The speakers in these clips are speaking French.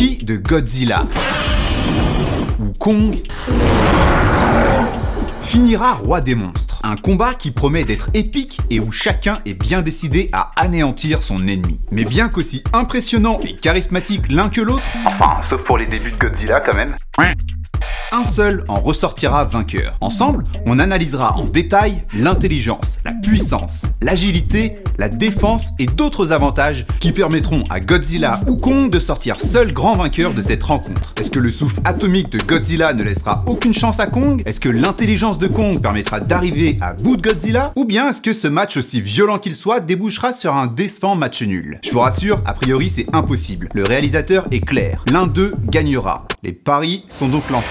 De Godzilla ou Kong finira roi des monstres. Un combat qui promet d'être épique et où chacun est bien décidé à anéantir son ennemi. Mais bien qu'aussi impressionnant et charismatique l'un que l'autre, enfin, sauf pour les débuts de Godzilla quand même, un seul en ressortira vainqueur. Ensemble, on analysera en détail l'intelligence, la puissance, l'agilité, la défense et d'autres avantages qui permettront à Godzilla ou Kong de sortir seul grand vainqueur de cette rencontre. Est-ce que le souffle atomique de Godzilla ne laissera aucune chance à Kong? Est-ce que l'intelligence de Kong permettra d'arriver à bout de Godzilla? Ou bien est-ce que ce match aussi violent qu'il soit débouchera sur un décevant match nul? Je vous rassure, a priori c'est impossible. Le réalisateur est clair. L'un d'eux gagnera. Les paris sont donc lancés.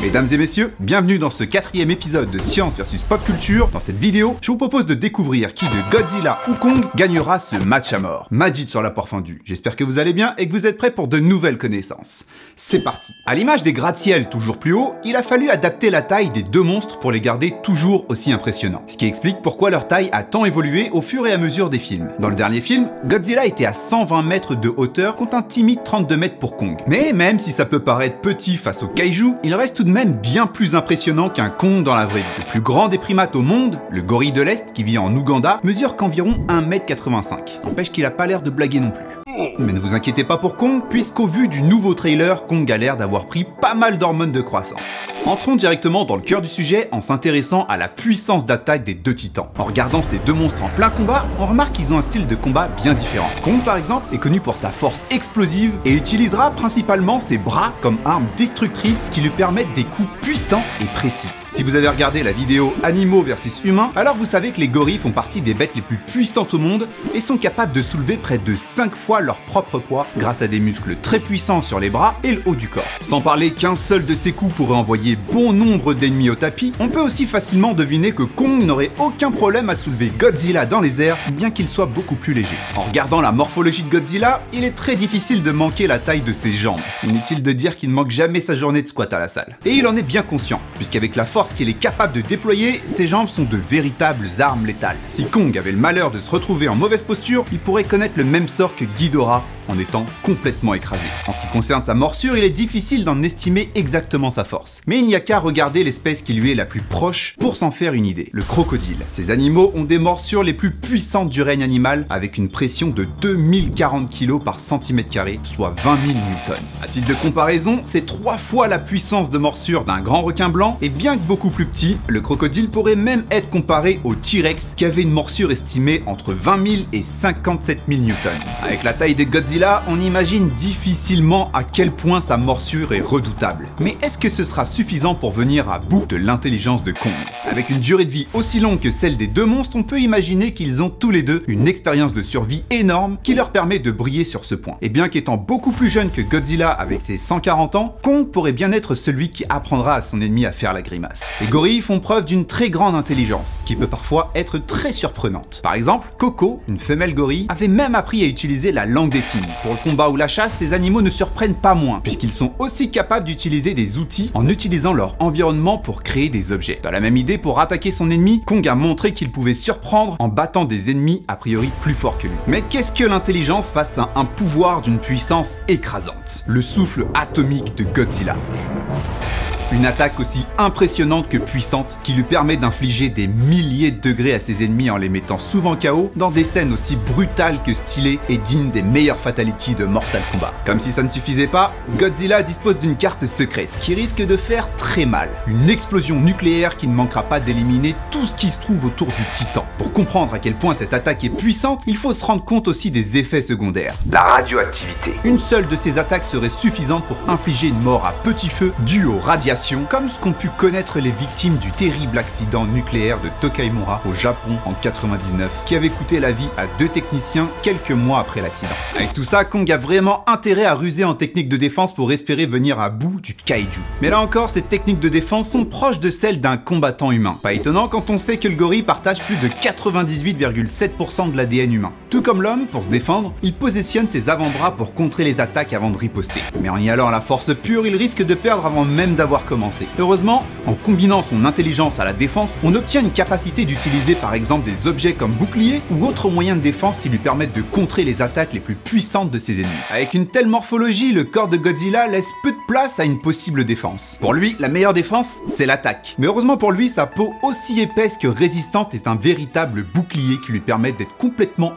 Mesdames et messieurs, bienvenue dans ce quatrième épisode de Science versus Pop Culture. Dans cette vidéo, je vous propose de découvrir qui de Godzilla ou Kong gagnera ce match à mort. Majid sur la porte fendue. J'espère que vous allez bien et que vous êtes prêts pour de nouvelles connaissances. C'est parti. À l'image des gratte-ciel toujours plus hauts, il a fallu adapter la taille des deux monstres pour les garder toujours aussi impressionnants. Ce qui explique pourquoi leur taille a tant évolué au fur et à mesure des films. Dans le dernier film, Godzilla était à 120 mètres de hauteur contre un timide 32 mètres pour Kong. Mais même si ça peut paraître petit face au kaiju, il reste tout de même bien plus impressionnant qu'un Kong dans la vraie vie. Le plus grand des primates au monde, le gorille de l'Est qui vit en Ouganda, mesure qu'environ 1m85. N'empêche qu'il a pas l'air de blaguer non plus. Mais ne vous inquiétez pas pour Kong, puisqu'au vu du nouveau trailer, Kong a l'air d'avoir pris pas mal d'hormones de croissance. Entrons directement dans le cœur du sujet en s'intéressant à la puissance d'attaque des deux titans. En regardant ces deux monstres en plein combat, on remarque qu'ils ont un style de combat bien différent. Kong par exemple est connu pour sa force explosive et utilisera principalement ses bras comme armes destructrices qui lui permettent des coups puissants et précis. Si vous avez regardé la vidéo Animaux versus Humains, alors vous savez que les gorilles font partie des bêtes les plus puissantes au monde et sont capables de soulever près de 5 fois leur propre poids grâce à des muscles très puissants sur les bras et le haut du corps. Sans parler qu'un seul de ces coups pourrait envoyer bon nombre d'ennemis au tapis, on peut aussi facilement deviner que Kong n'aurait aucun problème à soulever Godzilla dans les airs, bien qu'il soit beaucoup plus léger. En regardant la morphologie de Godzilla, il est très difficile de manquer la taille de ses jambes. Inutile de dire qu'il ne manque jamais sa journée de squat à la salle. Et il en est bien conscient, puisqu'avec la force qu'il est capable de déployer, ses jambes sont de véritables armes létales. Si Kong avait le malheur de se retrouver en mauvaise posture, il pourrait connaître le même sort que 有啊。En étant complètement écrasé. En ce qui concerne sa morsure, il est difficile d'en estimer exactement sa force. Mais il n'y a qu'à regarder l'espèce qui lui est la plus proche pour s'en faire une idée, le crocodile. Ces animaux ont des morsures les plus puissantes du règne animal avec une pression de 2040 kg par centimètre carré, soit 20 000 newtons. À titre de comparaison, c'est trois fois la puissance de morsure d'un grand requin blanc et bien que beaucoup plus petit, le crocodile pourrait même être comparé au T-Rex qui avait une morsure estimée entre 20 000 et 57 000 newtons. Avec la taille de Godzilla là, on imagine difficilement à quel point sa morsure est redoutable. Mais est-ce que ce sera suffisant pour venir à bout de l'intelligence de Kong Avec une durée de vie aussi longue que celle des deux monstres, on peut imaginer qu'ils ont tous les deux une expérience de survie énorme qui leur permet de briller sur ce point. Et bien qu'étant beaucoup plus jeune que Godzilla avec ses 140 ans, Kong pourrait bien être celui qui apprendra à son ennemi à faire la grimace. Les gorilles font preuve d'une très grande intelligence, qui peut parfois être très surprenante. Par exemple, Coco, une femelle gorille, avait même appris à utiliser la langue des signes pour le combat ou la chasse, ces animaux ne surprennent pas moins, puisqu'ils sont aussi capables d'utiliser des outils en utilisant leur environnement pour créer des objets. Dans la même idée, pour attaquer son ennemi, Kong a montré qu'il pouvait surprendre en battant des ennemis a priori plus forts que lui. Mais qu'est-ce que l'intelligence face à un pouvoir d'une puissance écrasante? Le souffle atomique de Godzilla. Une attaque aussi impressionnante que puissante qui lui permet d'infliger des milliers de degrés à ses ennemis en les mettant souvent KO dans des scènes aussi brutales que stylées et dignes des meilleures fatalities de Mortal Kombat. Comme si ça ne suffisait pas, Godzilla dispose d'une carte secrète qui risque de faire très mal. Une explosion nucléaire qui ne manquera pas d'éliminer tout ce qui se trouve autour du titan. Pour comprendre à quel point cette attaque est puissante, il faut se rendre compte aussi des effets secondaires. La radioactivité. Une seule de ces attaques serait suffisante pour infliger une mort à petit feu due aux radiations comme ce qu'ont pu connaître les victimes du terrible accident nucléaire de Tokaimura au Japon en 99, qui avait coûté la vie à deux techniciens quelques mois après l'accident. Avec tout ça, Kong a vraiment intérêt à ruser en technique de défense pour espérer venir à bout du kaiju. Mais là encore, ces techniques de défense sont proches de celles d'un combattant humain. Pas étonnant quand on sait que le gorille partage plus de 98,7% de l'ADN humain. Tout comme l'homme, pour se défendre, il positionne ses avant-bras pour contrer les attaques avant de riposter. Mais en y allant à la force pure, il risque de perdre avant même d'avoir commencé. Heureusement, en combinant son intelligence à la défense, on obtient une capacité d'utiliser par exemple des objets comme boucliers ou autres moyens de défense qui lui permettent de contrer les attaques les plus puissantes de ses ennemis. Avec une telle morphologie, le corps de Godzilla laisse peu de place à une possible défense. Pour lui, la meilleure défense, c'est l'attaque. Mais heureusement pour lui, sa peau aussi épaisse que résistante est un véritable bouclier qui lui permet d'être complètement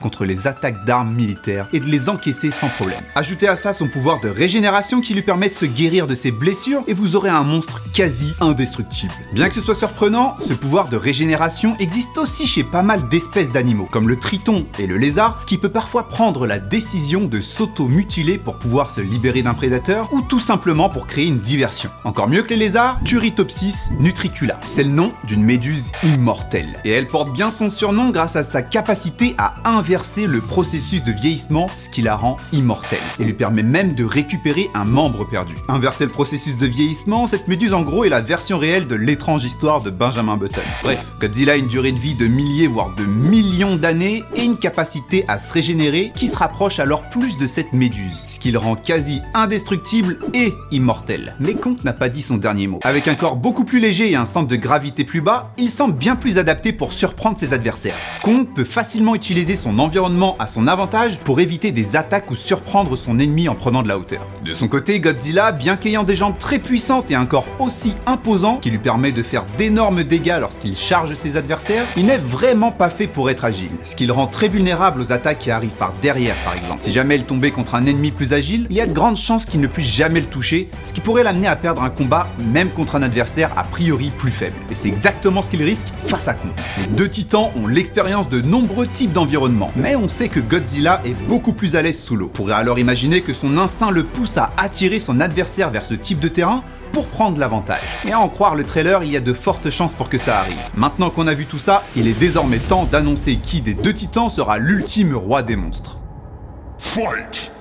contre les attaques d'armes militaires et de les encaisser sans problème. Ajoutez à ça son pouvoir de régénération qui lui permet de se guérir de ses blessures et vous aurez un monstre quasi indestructible. Bien que ce soit surprenant, ce pouvoir de régénération existe aussi chez pas mal d'espèces d'animaux, comme le triton et le lézard, qui peut parfois prendre la décision de s'auto-mutiler pour pouvoir se libérer d'un prédateur ou tout simplement pour créer une diversion. Encore mieux que les lézards, Turritopsis nutricula. C'est le nom d'une méduse immortelle. Et elle porte bien son surnom grâce à sa capacité à inverser le processus de vieillissement, ce qui la rend immortelle. Et lui permet même de récupérer un membre perdu. Inverser le processus de vieillissement, cette méduse en gros est la version réelle de l'étrange histoire de Benjamin Button. Bref, Godzilla a une durée de vie de milliers voire de millions d'années et une capacité à se régénérer qui se rapproche alors plus de cette méduse, ce qui le rend quasi indestructible et immortel. Mais Kong n'a pas dit son dernier mot. Avec un corps beaucoup plus léger et un centre de gravité plus bas, il semble bien plus adapté pour surprendre ses adversaires. Kong peut facilement utiliser son environnement à son avantage pour éviter des attaques ou surprendre son ennemi en prenant de la hauteur. De son côté, Godzilla, bien qu'ayant des jambes très puissantes et un corps aussi imposant qui lui permet de faire d'énormes dégâts lorsqu'il charge ses adversaires, il n'est vraiment pas fait pour être agile, ce qui le rend très vulnérable aux attaques qui arrivent par derrière par exemple. Si jamais il tombait contre un ennemi plus agile, il y a de grandes chances qu'il ne puisse jamais le toucher, ce qui pourrait l'amener à perdre un combat même contre un adversaire a priori plus faible. Et c'est exactement ce qu'il risque face à Kong. Les deux titans ont l'expérience de nombreux types d'environnements, mais on sait que Godzilla est beaucoup plus à l'aise sous l'eau. On pourrait alors imaginer que son instinct le pousse à attirer son adversaire vers ce type de terrain pour prendre l'avantage. Et à en croire le trailer, il y a de fortes chances pour que ça arrive. Maintenant qu'on a vu tout ça, il est désormais temps d'annoncer qui des deux titans sera l'ultime roi des monstres. Fight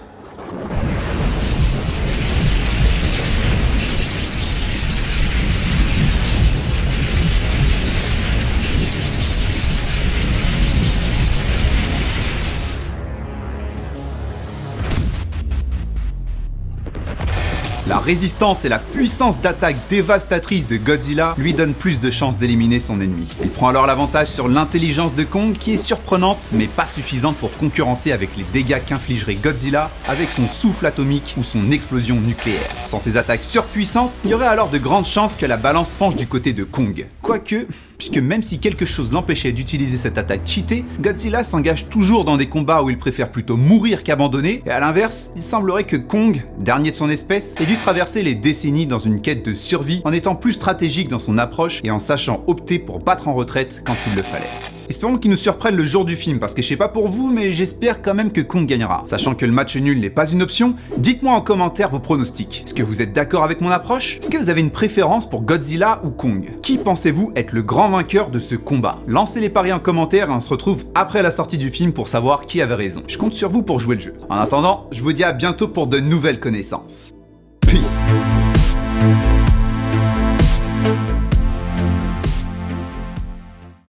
résistance et la puissance d'attaque dévastatrice de Godzilla lui donnent plus de chances d'éliminer son ennemi. Il prend alors l'avantage sur l'intelligence de Kong qui est surprenante mais pas suffisante pour concurrencer avec les dégâts qu'infligerait Godzilla avec son souffle atomique ou son explosion nucléaire. Sans ces attaques surpuissantes, il y aurait alors de grandes chances que la balance penche du côté de Kong. Quoique, puisque même si quelque chose l'empêchait d'utiliser cette attaque cheatée, Godzilla s'engage toujours dans des combats où il préfère plutôt mourir qu'abandonner, et à l'inverse, il semblerait que Kong, dernier de son espèce, ait dû traverser les décennies dans une quête de survie en étant plus stratégique dans son approche et en sachant opter pour battre en retraite quand il le fallait. Espérons qu'il nous surprenne le jour du film, parce que je sais pas pour vous, mais j'espère quand même que Kong gagnera. Sachant que le match nul n'est pas une option, dites-moi en commentaire vos pronostics. Est-ce que vous êtes d'accord avec mon approche? Est-ce que vous avez une préférence pour Godzilla ou Kong? Qui pensez-vous être le grand vainqueur de ce combat? Lancez les paris en commentaire et on se retrouve après la sortie du film pour savoir qui avait raison. Je compte sur vous pour jouer le jeu. En attendant, je vous dis à bientôt pour de nouvelles connaissances.